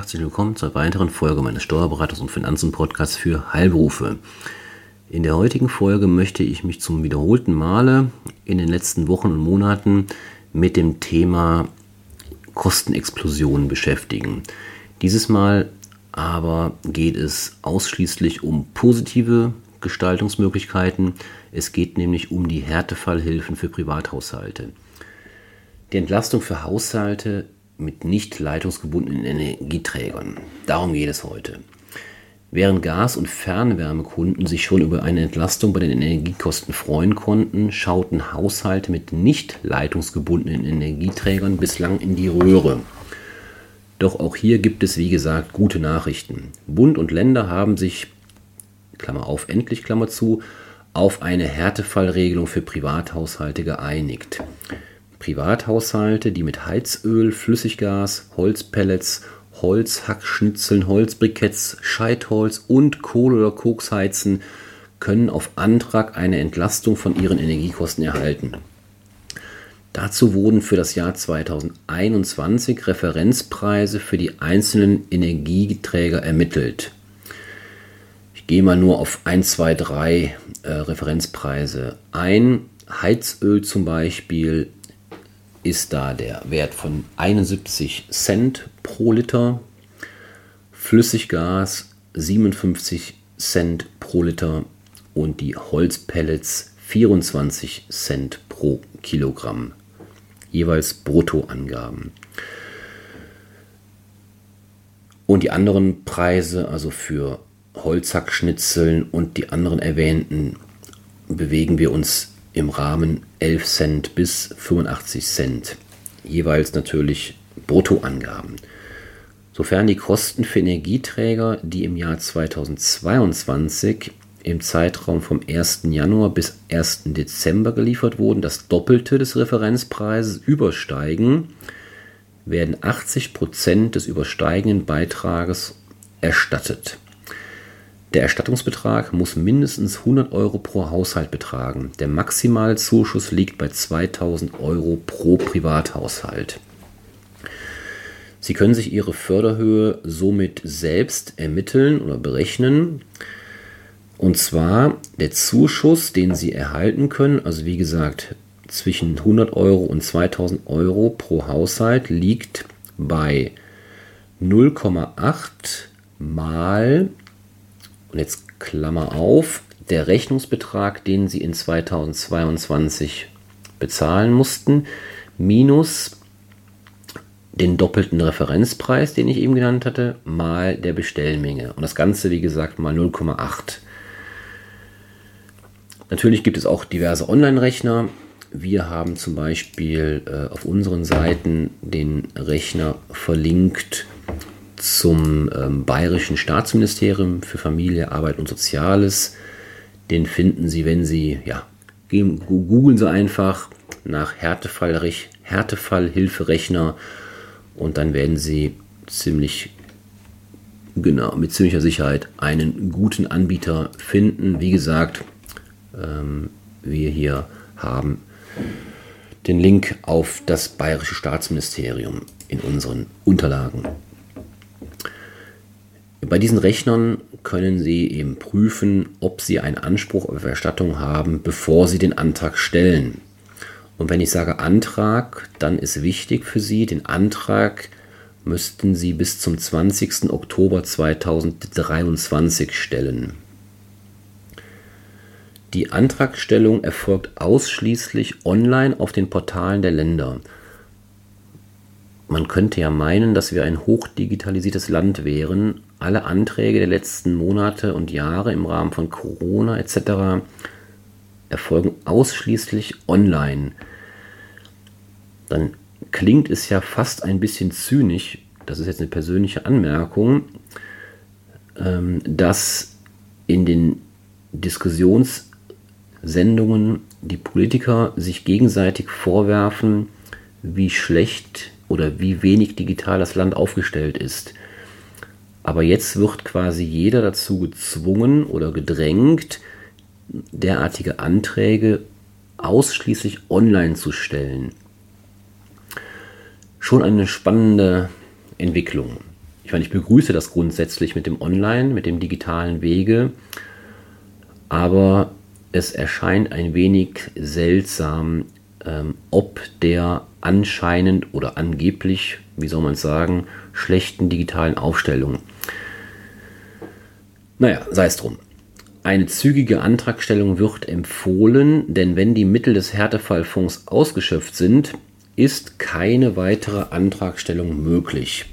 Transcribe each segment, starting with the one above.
Herzlich willkommen zur weiteren Folge meines Steuerberaters und Finanzen-Podcasts für Heilberufe. In der heutigen Folge möchte ich mich zum wiederholten Male in den letzten Wochen und Monaten mit dem Thema Kostenexplosion beschäftigen. Dieses Mal aber geht es ausschließlich um positive Gestaltungsmöglichkeiten. Es geht nämlich um die Härtefallhilfen für Privathaushalte. Die Entlastung für Haushalte mit nicht leitungsgebundenen Energieträgern. Darum geht es heute. Während Gas- und Fernwärmekunden sich schon über eine Entlastung bei den Energiekosten freuen konnten, schauten Haushalte mit nicht leitungsgebundenen Energieträgern bislang in die Röhre. Doch auch hier gibt es, wie gesagt, gute Nachrichten. Bund und Länder haben sich, Klammer auf, endlich, Klammer zu, auf eine Härtefallregelung für Privathaushalte geeinigt. Privathaushalte, die mit Heizöl, Flüssiggas, Holzpellets, Holzhackschnitzeln, Holzbriketts, Scheitholz und Kohle oder Koks heizen, können auf Antrag eine Entlastung von ihren Energiekosten erhalten. Dazu wurden für das Jahr 2021 Referenzpreise für die einzelnen Energieträger ermittelt. Ich gehe mal nur auf 1, 2, 3 äh, Referenzpreise ein. Heizöl zum Beispiel ist da der Wert von 71 Cent pro Liter, Flüssiggas 57 Cent pro Liter und die Holzpellets 24 Cent pro Kilogramm. Jeweils Bruttoangaben. Und die anderen Preise, also für Holzhackschnitzeln und die anderen erwähnten, bewegen wir uns im Rahmen 11 Cent bis 85 Cent, jeweils natürlich Bruttoangaben. Sofern die Kosten für Energieträger, die im Jahr 2022 im Zeitraum vom 1. Januar bis 1. Dezember geliefert wurden, das Doppelte des Referenzpreises übersteigen, werden 80 Prozent des übersteigenden Beitrages erstattet. Der Erstattungsbetrag muss mindestens 100 Euro pro Haushalt betragen. Der maximale Zuschuss liegt bei 2000 Euro pro Privathaushalt. Sie können sich Ihre Förderhöhe somit selbst ermitteln oder berechnen. Und zwar der Zuschuss, den Sie erhalten können, also wie gesagt zwischen 100 Euro und 2000 Euro pro Haushalt, liegt bei 0,8 mal und jetzt Klammer auf, der Rechnungsbetrag, den sie in 2022 bezahlen mussten, minus den doppelten Referenzpreis, den ich eben genannt hatte, mal der Bestellmenge. Und das Ganze, wie gesagt, mal 0,8. Natürlich gibt es auch diverse Online-Rechner. Wir haben zum Beispiel äh, auf unseren Seiten den Rechner verlinkt zum ähm, Bayerischen Staatsministerium für Familie, Arbeit und Soziales. Den finden Sie, wenn Sie, ja, googeln Sie einfach nach Härtefall, Härtefallhilferechner und dann werden Sie ziemlich genau, mit ziemlicher Sicherheit einen guten Anbieter finden. Wie gesagt, ähm, wir hier haben den Link auf das Bayerische Staatsministerium in unseren Unterlagen. Bei diesen Rechnern können Sie eben prüfen, ob Sie einen Anspruch auf Erstattung haben, bevor Sie den Antrag stellen. Und wenn ich sage Antrag, dann ist wichtig für Sie, den Antrag müssten Sie bis zum 20. Oktober 2023 stellen. Die Antragstellung erfolgt ausschließlich online auf den Portalen der Länder. Man könnte ja meinen, dass wir ein hochdigitalisiertes Land wären, alle Anträge der letzten Monate und Jahre im Rahmen von Corona etc. erfolgen ausschließlich online. Dann klingt es ja fast ein bisschen zynisch, das ist jetzt eine persönliche Anmerkung, ähm, dass in den Diskussionssendungen die Politiker sich gegenseitig vorwerfen, wie schlecht oder wie wenig digital das Land aufgestellt ist. Aber jetzt wird quasi jeder dazu gezwungen oder gedrängt, derartige Anträge ausschließlich online zu stellen. Schon eine spannende Entwicklung. Ich meine, ich begrüße das grundsätzlich mit dem Online, mit dem digitalen Wege, aber es erscheint ein wenig seltsam, ähm, ob der anscheinend oder angeblich, wie soll man es sagen, schlechten digitalen Aufstellung. Naja, sei es drum. Eine zügige Antragstellung wird empfohlen, denn wenn die Mittel des Härtefallfonds ausgeschöpft sind, ist keine weitere Antragstellung möglich.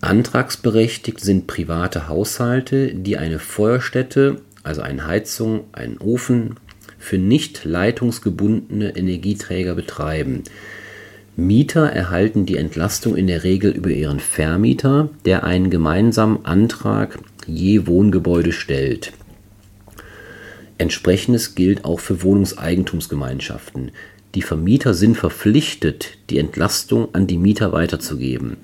Antragsberechtigt sind private Haushalte, die eine Feuerstätte, also eine Heizung, einen Ofen, für nicht leitungsgebundene Energieträger betreiben. Mieter erhalten die Entlastung in der Regel über ihren Vermieter, der einen gemeinsamen Antrag je Wohngebäude stellt. Entsprechendes gilt auch für Wohnungseigentumsgemeinschaften. Die Vermieter sind verpflichtet, die Entlastung an die Mieter weiterzugeben.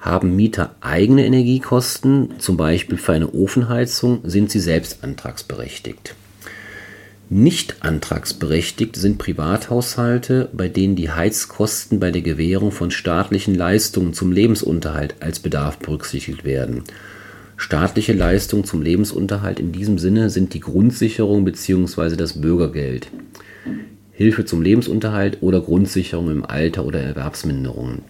Haben Mieter eigene Energiekosten, zum Beispiel für eine Ofenheizung, sind sie selbst antragsberechtigt. Nicht antragsberechtigt sind Privathaushalte, bei denen die Heizkosten bei der Gewährung von staatlichen Leistungen zum Lebensunterhalt als Bedarf berücksichtigt werden. Staatliche Leistungen zum Lebensunterhalt in diesem Sinne sind die Grundsicherung bzw. das Bürgergeld, Hilfe zum Lebensunterhalt oder Grundsicherung im Alter oder Erwerbsminderungen.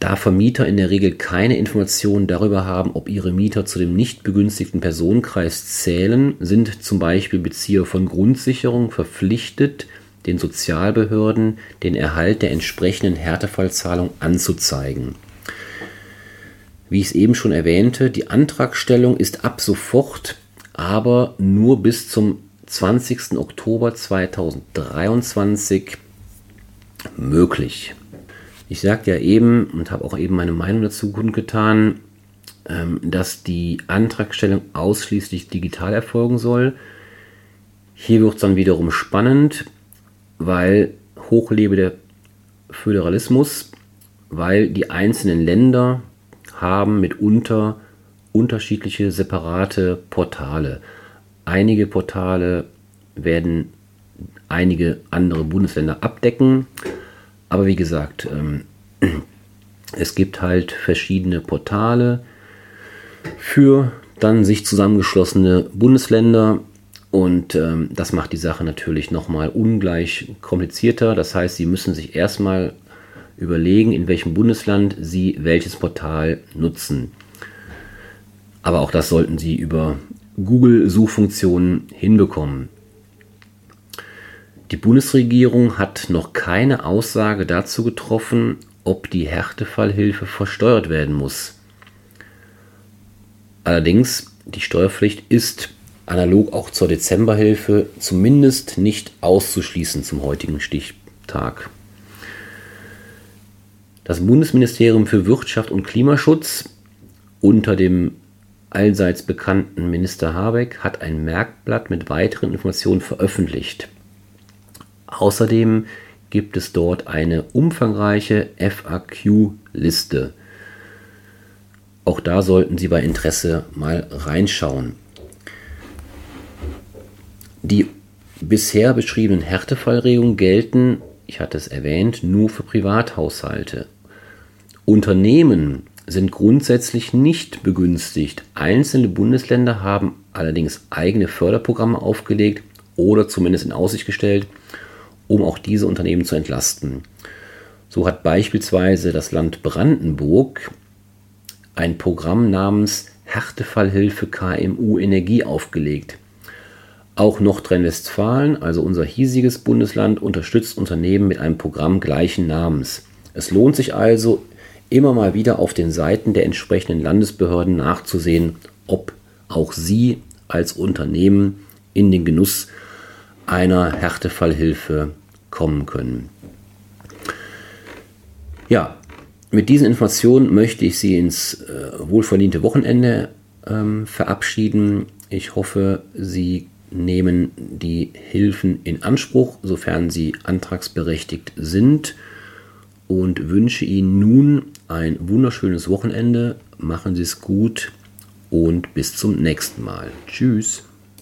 Da Vermieter in der Regel keine Informationen darüber haben, ob ihre Mieter zu dem nicht begünstigten Personenkreis zählen, sind zum Beispiel Bezieher von Grundsicherung verpflichtet, den Sozialbehörden den Erhalt der entsprechenden Härtefallzahlung anzuzeigen. Wie ich es eben schon erwähnte, die Antragstellung ist ab sofort, aber nur bis zum 20. Oktober 2023 möglich. Ich sagte ja eben und habe auch eben meine Meinung dazu kundgetan, ähm, dass die Antragstellung ausschließlich digital erfolgen soll. Hier wird es dann wiederum spannend, weil hochlebe der Föderalismus, weil die einzelnen Länder haben mitunter unterschiedliche separate Portale. Einige Portale werden einige andere Bundesländer abdecken, aber wie gesagt, ähm, es gibt halt verschiedene Portale für dann sich zusammengeschlossene Bundesländer und ähm, das macht die Sache natürlich nochmal ungleich komplizierter. Das heißt, Sie müssen sich erstmal überlegen, in welchem Bundesland Sie welches Portal nutzen. Aber auch das sollten Sie über Google-Suchfunktionen hinbekommen. Die Bundesregierung hat noch keine Aussage dazu getroffen, ob die Härtefallhilfe versteuert werden muss. Allerdings, die Steuerpflicht ist analog auch zur Dezemberhilfe zumindest nicht auszuschließen zum heutigen Stichtag. Das Bundesministerium für Wirtschaft und Klimaschutz unter dem allseits bekannten Minister Habeck hat ein Merkblatt mit weiteren Informationen veröffentlicht. Außerdem gibt es dort eine umfangreiche FAQ-Liste. Auch da sollten Sie bei Interesse mal reinschauen. Die bisher beschriebenen Härtefallregungen gelten, ich hatte es erwähnt, nur für Privathaushalte. Unternehmen sind grundsätzlich nicht begünstigt. Einzelne Bundesländer haben allerdings eigene Förderprogramme aufgelegt oder zumindest in Aussicht gestellt, um auch diese Unternehmen zu entlasten. So hat beispielsweise das Land Brandenburg ein Programm namens Härtefallhilfe KMU Energie aufgelegt. Auch Nordrhein-Westfalen, also unser hiesiges Bundesland, unterstützt Unternehmen mit einem Programm gleichen Namens. Es lohnt sich also, immer mal wieder auf den Seiten der entsprechenden Landesbehörden nachzusehen, ob auch Sie als Unternehmen in den Genuss einer Härtefallhilfe kommen können. Ja, mit diesen Informationen möchte ich Sie ins äh, wohlverdiente Wochenende ähm, verabschieden. Ich hoffe, Sie nehmen die Hilfen in Anspruch, sofern sie antragsberechtigt sind und wünsche Ihnen nun ein wunderschönes Wochenende. Machen Sie es gut und bis zum nächsten Mal. Tschüss.